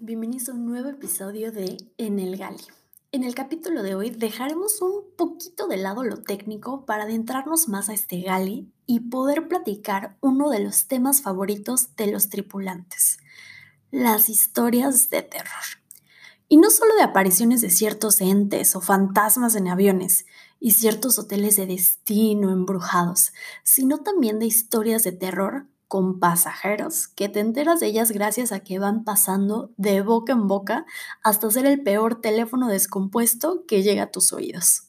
Bienvenidos a un nuevo episodio de En el Gali. En el capítulo de hoy dejaremos un poquito de lado lo técnico para adentrarnos más a este Gali y poder platicar uno de los temas favoritos de los tripulantes, las historias de terror. Y no solo de apariciones de ciertos entes o fantasmas en aviones y ciertos hoteles de destino embrujados, sino también de historias de terror con pasajeros, que te enteras de ellas gracias a que van pasando de boca en boca hasta ser el peor teléfono descompuesto que llega a tus oídos.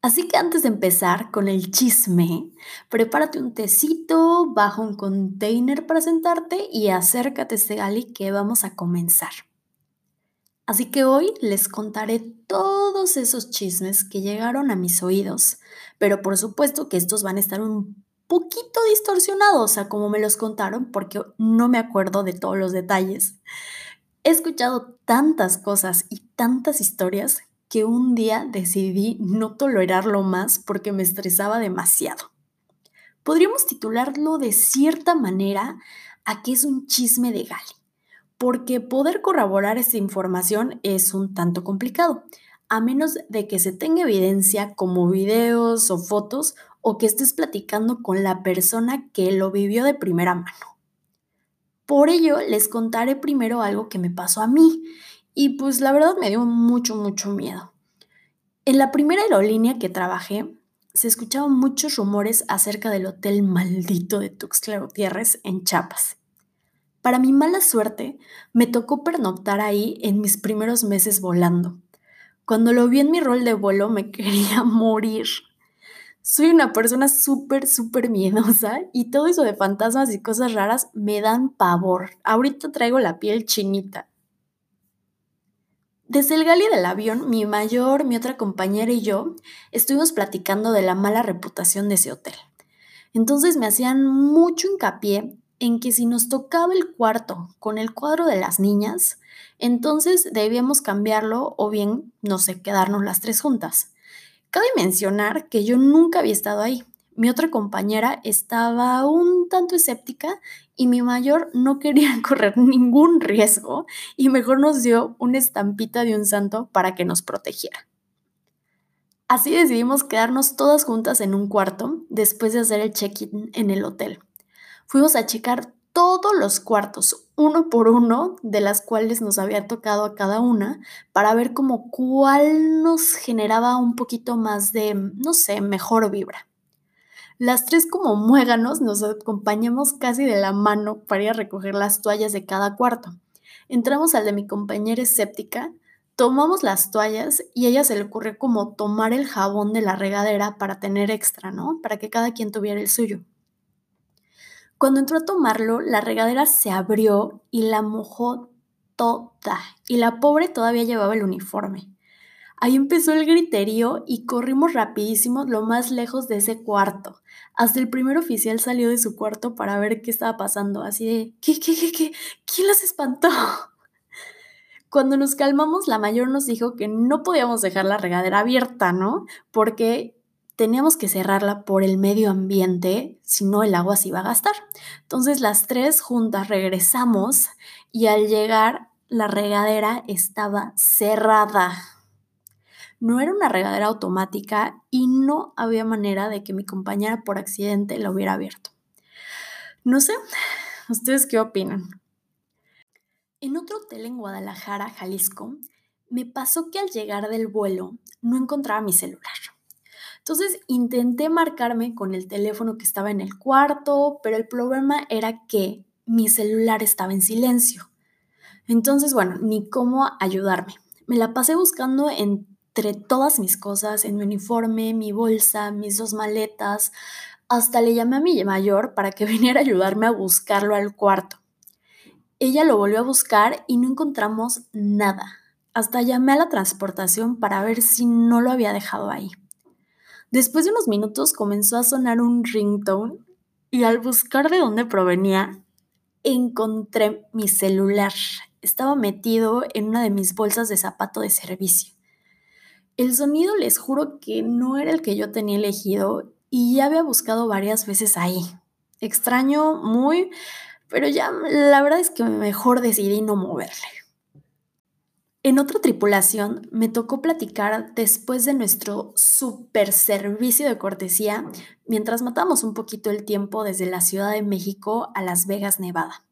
Así que antes de empezar con el chisme, prepárate un tecito, baja un container para sentarte y acércate a este gali que vamos a comenzar. Así que hoy les contaré todos esos chismes que llegaron a mis oídos, pero por supuesto que estos van a estar un poquito distorsionados a como me los contaron porque no me acuerdo de todos los detalles. He escuchado tantas cosas y tantas historias que un día decidí no tolerarlo más porque me estresaba demasiado. Podríamos titularlo de cierta manera a que es un chisme de Gali, porque poder corroborar esa información es un tanto complicado, a menos de que se tenga evidencia como videos o fotos o que estés platicando con la persona que lo vivió de primera mano. Por ello, les contaré primero algo que me pasó a mí y pues la verdad me dio mucho, mucho miedo. En la primera aerolínea que trabajé, se escuchaban muchos rumores acerca del hotel maldito de Tuxtla Gutiérrez en Chiapas. Para mi mala suerte, me tocó pernoctar ahí en mis primeros meses volando. Cuando lo vi en mi rol de vuelo me quería morir. Soy una persona súper, súper miedosa y todo eso de fantasmas y cosas raras me dan pavor. Ahorita traigo la piel chinita. Desde el gali del avión, mi mayor, mi otra compañera y yo estuvimos platicando de la mala reputación de ese hotel. Entonces me hacían mucho hincapié en que si nos tocaba el cuarto con el cuadro de las niñas, entonces debíamos cambiarlo o bien, no sé, quedarnos las tres juntas. Cabe mencionar que yo nunca había estado ahí. Mi otra compañera estaba un tanto escéptica y mi mayor no quería correr ningún riesgo y mejor nos dio una estampita de un santo para que nos protegiera. Así decidimos quedarnos todas juntas en un cuarto después de hacer el check-in en el hotel. Fuimos a checar todos los cuartos, uno por uno, de las cuales nos había tocado a cada una, para ver como cuál nos generaba un poquito más de, no sé, mejor vibra. Las tres como muéganos nos acompañamos casi de la mano para ir a recoger las toallas de cada cuarto. Entramos al de mi compañera escéptica, tomamos las toallas y a ella se le ocurrió como tomar el jabón de la regadera para tener extra, ¿no? Para que cada quien tuviera el suyo. Cuando entró a tomarlo, la regadera se abrió y la mojó toda, y la pobre todavía llevaba el uniforme. Ahí empezó el griterío y corrimos rapidísimo lo más lejos de ese cuarto. Hasta el primer oficial salió de su cuarto para ver qué estaba pasando, así de, ¿qué, qué, qué, qué? ¿Quién las espantó? Cuando nos calmamos, la mayor nos dijo que no podíamos dejar la regadera abierta, ¿no? Porque teníamos que cerrarla por el medio ambiente, si no el agua se iba a gastar. Entonces las tres juntas regresamos y al llegar la regadera estaba cerrada. No era una regadera automática y no había manera de que mi compañera por accidente la hubiera abierto. No sé, ¿ustedes qué opinan? En otro hotel en Guadalajara, Jalisco, me pasó que al llegar del vuelo no encontraba mi celular. Entonces intenté marcarme con el teléfono que estaba en el cuarto, pero el problema era que mi celular estaba en silencio. Entonces, bueno, ni cómo ayudarme. Me la pasé buscando entre todas mis cosas, en mi uniforme, mi bolsa, mis dos maletas. Hasta le llamé a mi mayor para que viniera a ayudarme a buscarlo al cuarto. Ella lo volvió a buscar y no encontramos nada. Hasta llamé a la transportación para ver si no lo había dejado ahí. Después de unos minutos comenzó a sonar un ringtone y al buscar de dónde provenía, encontré mi celular. Estaba metido en una de mis bolsas de zapato de servicio. El sonido les juro que no era el que yo tenía elegido y ya había buscado varias veces ahí. Extraño muy, pero ya la verdad es que mejor decidí no moverle. En otra tripulación me tocó platicar después de nuestro super servicio de cortesía mientras matamos un poquito el tiempo desde la Ciudad de México a Las Vegas, Nevada.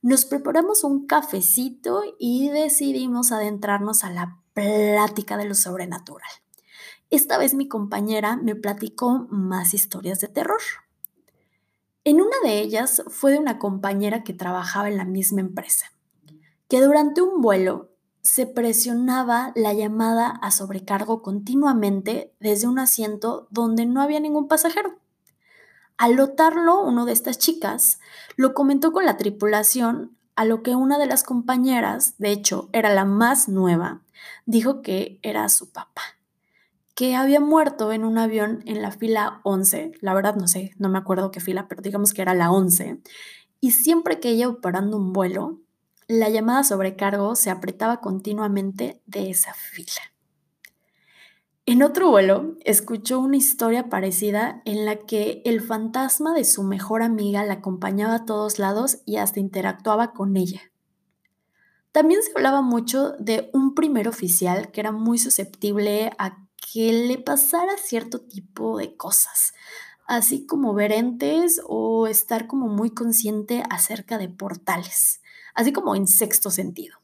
Nos preparamos un cafecito y decidimos adentrarnos a la plática de lo sobrenatural. Esta vez mi compañera me platicó más historias de terror. En una de ellas fue de una compañera que trabajaba en la misma empresa, que durante un vuelo se presionaba la llamada a sobrecargo continuamente desde un asiento donde no había ningún pasajero. Al notarlo, uno de estas chicas lo comentó con la tripulación, a lo que una de las compañeras, de hecho era la más nueva, dijo que era su papá, que había muerto en un avión en la fila 11, la verdad no sé, no me acuerdo qué fila, pero digamos que era la 11, y siempre que ella operando un vuelo, la llamada sobrecargo se apretaba continuamente de esa fila. En otro vuelo, escuchó una historia parecida en la que el fantasma de su mejor amiga la acompañaba a todos lados y hasta interactuaba con ella. También se hablaba mucho de un primer oficial que era muy susceptible a que le pasara cierto tipo de cosas, así como ver entes o estar como muy consciente acerca de portales, así como en sexto sentido.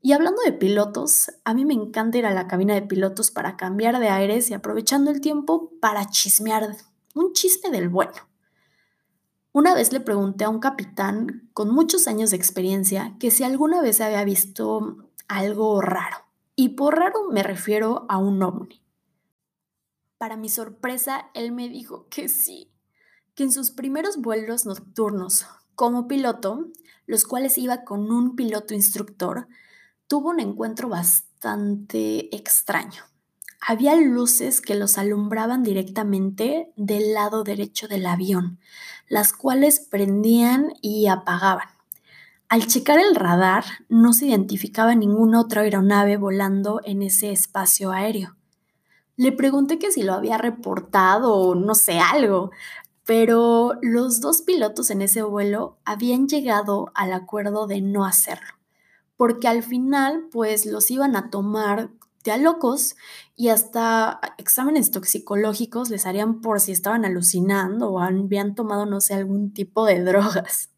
Y hablando de pilotos, a mí me encanta ir a la cabina de pilotos para cambiar de aires y aprovechando el tiempo para chismear, un chisme del bueno. Una vez le pregunté a un capitán con muchos años de experiencia que si alguna vez había visto algo raro. Y por raro me refiero a un ovni. Para mi sorpresa, él me dijo que sí, que en sus primeros vuelos nocturnos como piloto, los cuales iba con un piloto instructor, tuvo un encuentro bastante extraño. Había luces que los alumbraban directamente del lado derecho del avión, las cuales prendían y apagaban. Al checar el radar, no se identificaba ninguna otra aeronave volando en ese espacio aéreo. Le pregunté que si lo había reportado o no sé algo, pero los dos pilotos en ese vuelo habían llegado al acuerdo de no hacerlo porque al final pues los iban a tomar de a locos y hasta exámenes toxicológicos les harían por si estaban alucinando o habían tomado, no sé, algún tipo de drogas.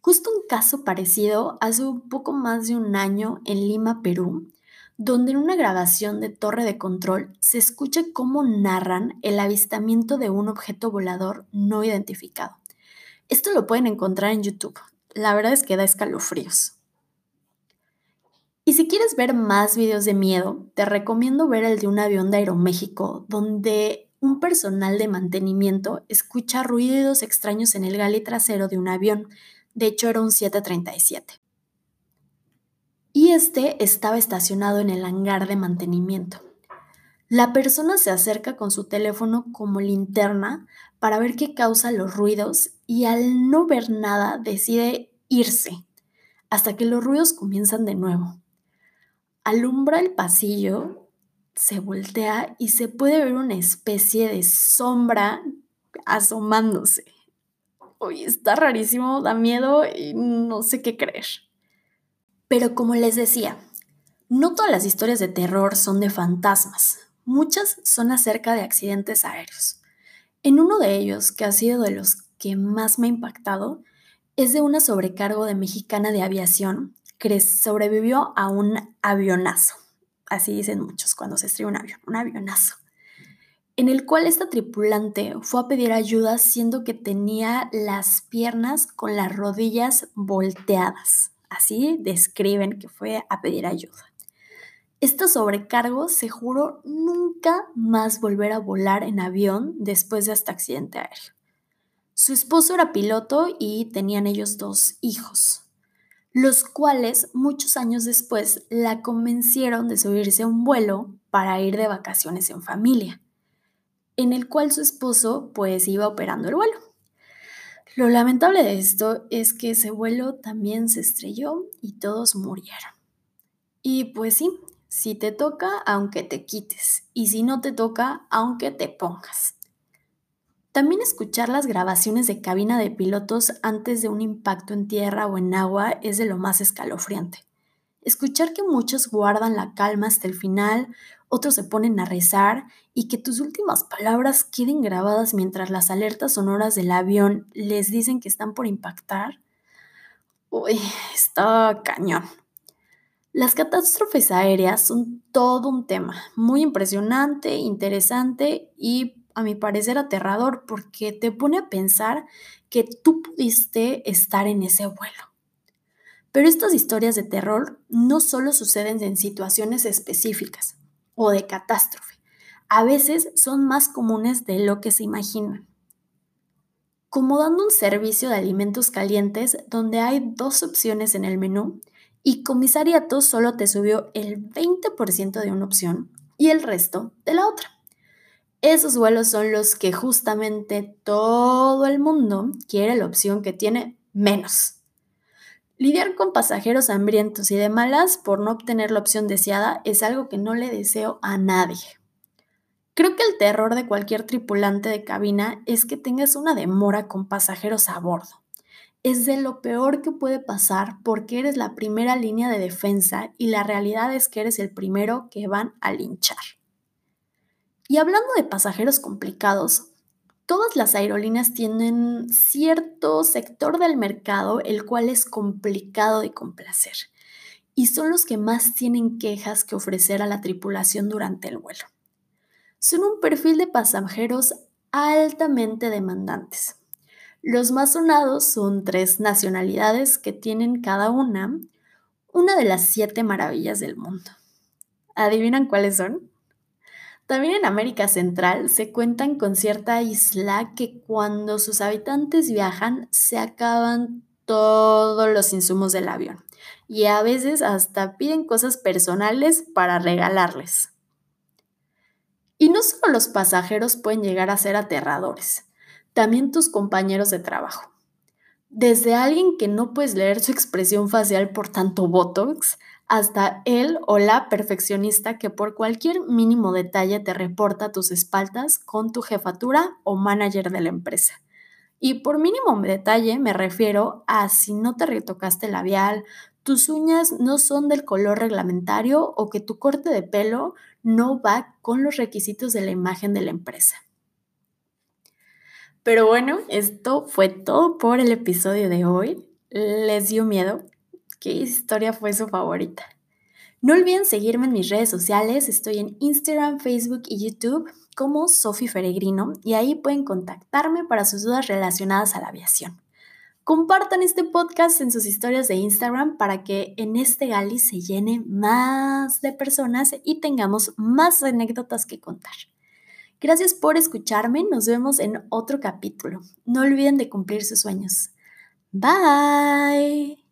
Justo un caso parecido hace un poco más de un año en Lima, Perú, donde en una grabación de torre de control se escucha cómo narran el avistamiento de un objeto volador no identificado. Esto lo pueden encontrar en YouTube. La verdad es que da escalofríos. Y si quieres ver más videos de miedo, te recomiendo ver el de un avión de Aeroméxico, donde un personal de mantenimiento escucha ruidos extraños en el gale trasero de un avión. De hecho, era un 737. Y este estaba estacionado en el hangar de mantenimiento. La persona se acerca con su teléfono como linterna para ver qué causa los ruidos y al no ver nada decide irse hasta que los ruidos comienzan de nuevo alumbra el pasillo, se voltea y se puede ver una especie de sombra asomándose. Uy, está rarísimo, da miedo y no sé qué creer. Pero como les decía, no todas las historias de terror son de fantasmas. Muchas son acerca de accidentes aéreos. En uno de ellos, que ha sido de los que más me ha impactado, es de una sobrecargo de mexicana de aviación que sobrevivió a un avionazo. Así dicen muchos cuando se estrella un avión, un avionazo. En el cual esta tripulante fue a pedir ayuda siendo que tenía las piernas con las rodillas volteadas. Así describen que fue a pedir ayuda. Este sobrecargo se juró nunca más volver a volar en avión después de este accidente aéreo. Su esposo era piloto y tenían ellos dos hijos los cuales muchos años después la convencieron de subirse a un vuelo para ir de vacaciones en familia, en el cual su esposo pues iba operando el vuelo. Lo lamentable de esto es que ese vuelo también se estrelló y todos murieron. Y pues sí, si te toca, aunque te quites, y si no te toca, aunque te pongas. También escuchar las grabaciones de cabina de pilotos antes de un impacto en tierra o en agua es de lo más escalofriante. Escuchar que muchos guardan la calma hasta el final, otros se ponen a rezar y que tus últimas palabras queden grabadas mientras las alertas sonoras del avión les dicen que están por impactar. Uy, está cañón. Las catástrofes aéreas son todo un tema, muy impresionante, interesante y a mi parecer aterrador porque te pone a pensar que tú pudiste estar en ese vuelo. Pero estas historias de terror no solo suceden en situaciones específicas o de catástrofe, a veces son más comunes de lo que se imaginan. Como dando un servicio de alimentos calientes donde hay dos opciones en el menú y comisariato solo te subió el 20% de una opción y el resto de la otra. Esos vuelos son los que justamente todo el mundo quiere la opción que tiene menos. Lidiar con pasajeros hambrientos y de malas por no obtener la opción deseada es algo que no le deseo a nadie. Creo que el terror de cualquier tripulante de cabina es que tengas una demora con pasajeros a bordo. Es de lo peor que puede pasar porque eres la primera línea de defensa y la realidad es que eres el primero que van a linchar. Y hablando de pasajeros complicados, Todas las aerolíneas tienen cierto sector del mercado el cual es complicado de complacer y son los que más tienen quejas que ofrecer a la tripulación durante el vuelo. Son un perfil de pasajeros altamente demandantes. Los más sonados son tres nacionalidades que tienen cada una una de las siete maravillas del mundo. ¿Adivinan cuáles son? También en América Central se cuentan con cierta isla que cuando sus habitantes viajan se acaban todos los insumos del avión y a veces hasta piden cosas personales para regalarles. Y no solo los pasajeros pueden llegar a ser aterradores, también tus compañeros de trabajo. Desde alguien que no puedes leer su expresión facial por tanto Botox, hasta él o la perfeccionista que por cualquier mínimo detalle te reporta tus espaldas con tu jefatura o manager de la empresa. Y por mínimo detalle me refiero a si no te retocaste el labial, tus uñas no son del color reglamentario o que tu corte de pelo no va con los requisitos de la imagen de la empresa. Pero bueno, esto fue todo por el episodio de hoy. ¿Les dio miedo? ¿Qué historia fue su favorita? No olviden seguirme en mis redes sociales, estoy en Instagram, Facebook y YouTube como Sofi Feregrino y ahí pueden contactarme para sus dudas relacionadas a la aviación. Compartan este podcast en sus historias de Instagram para que en este gali se llene más de personas y tengamos más anécdotas que contar. Gracias por escucharme, nos vemos en otro capítulo. No olviden de cumplir sus sueños. Bye.